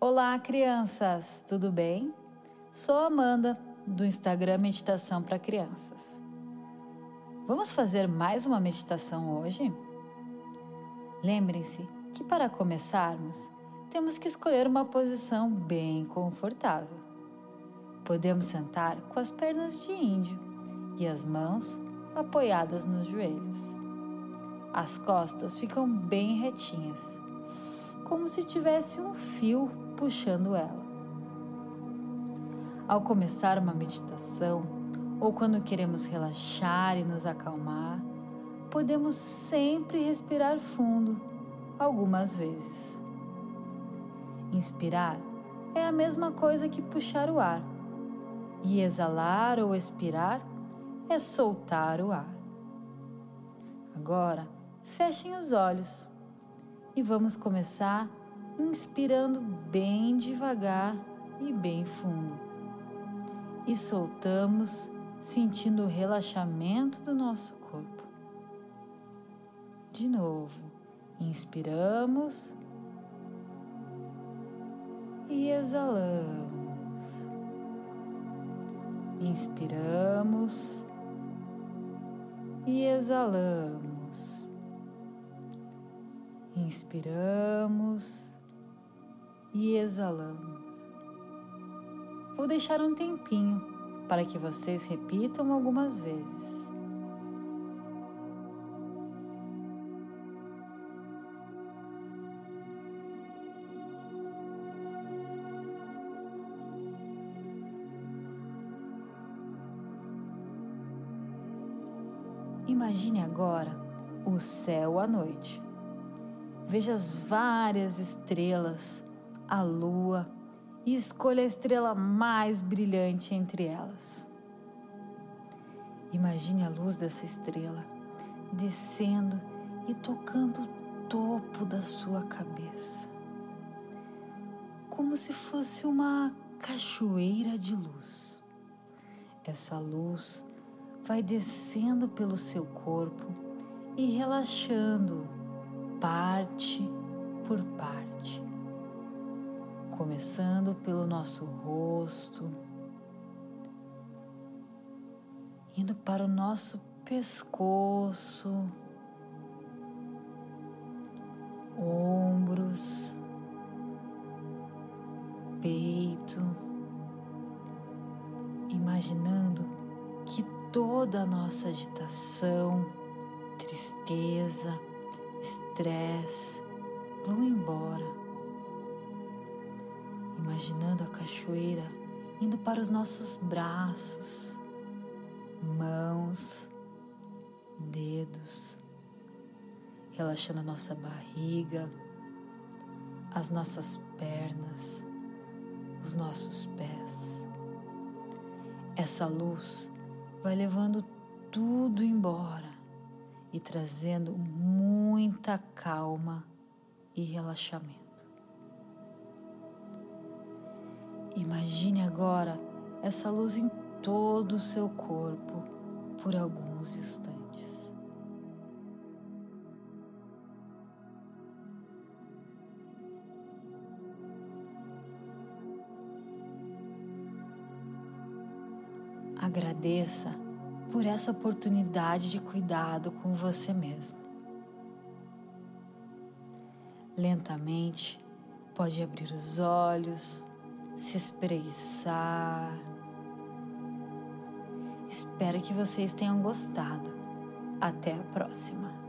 Olá, crianças, tudo bem? Sou Amanda do Instagram Meditação para Crianças. Vamos fazer mais uma meditação hoje? Lembrem-se que para começarmos, temos que escolher uma posição bem confortável. Podemos sentar com as pernas de índio e as mãos apoiadas nos joelhos. As costas ficam bem retinhas, como se tivesse um fio puxando ela. Ao começar uma meditação ou quando queremos relaxar e nos acalmar, podemos sempre respirar fundo algumas vezes. Inspirar é a mesma coisa que puxar o ar, e exalar ou expirar é soltar o ar. Agora, fechem os olhos e vamos começar inspirando bem devagar e bem fundo. E soltamos, sentindo o relaxamento do nosso corpo. De novo, inspiramos e exalamos. Inspiramos e exalamos. Inspiramos e exalamos. Vou deixar um tempinho para que vocês repitam algumas vezes. Imagine agora o céu à noite. Veja as várias estrelas a lua e escolha a estrela mais brilhante entre elas. Imagine a luz dessa estrela descendo e tocando o topo da sua cabeça, como se fosse uma cachoeira de luz. Essa luz vai descendo pelo seu corpo e relaxando parte por parte. Começando pelo nosso rosto, indo para o nosso pescoço, ombros, peito, imaginando que toda a nossa agitação, tristeza, estresse vão embora imaginando a cachoeira indo para os nossos braços, mãos, dedos, relaxando a nossa barriga, as nossas pernas, os nossos pés. Essa luz vai levando tudo embora e trazendo muita calma e relaxamento. Imagine agora essa luz em todo o seu corpo por alguns instantes. Agradeça por essa oportunidade de cuidado com você mesmo. Lentamente, pode abrir os olhos se espreguiçar. Espero que vocês tenham gostado. Até a próxima!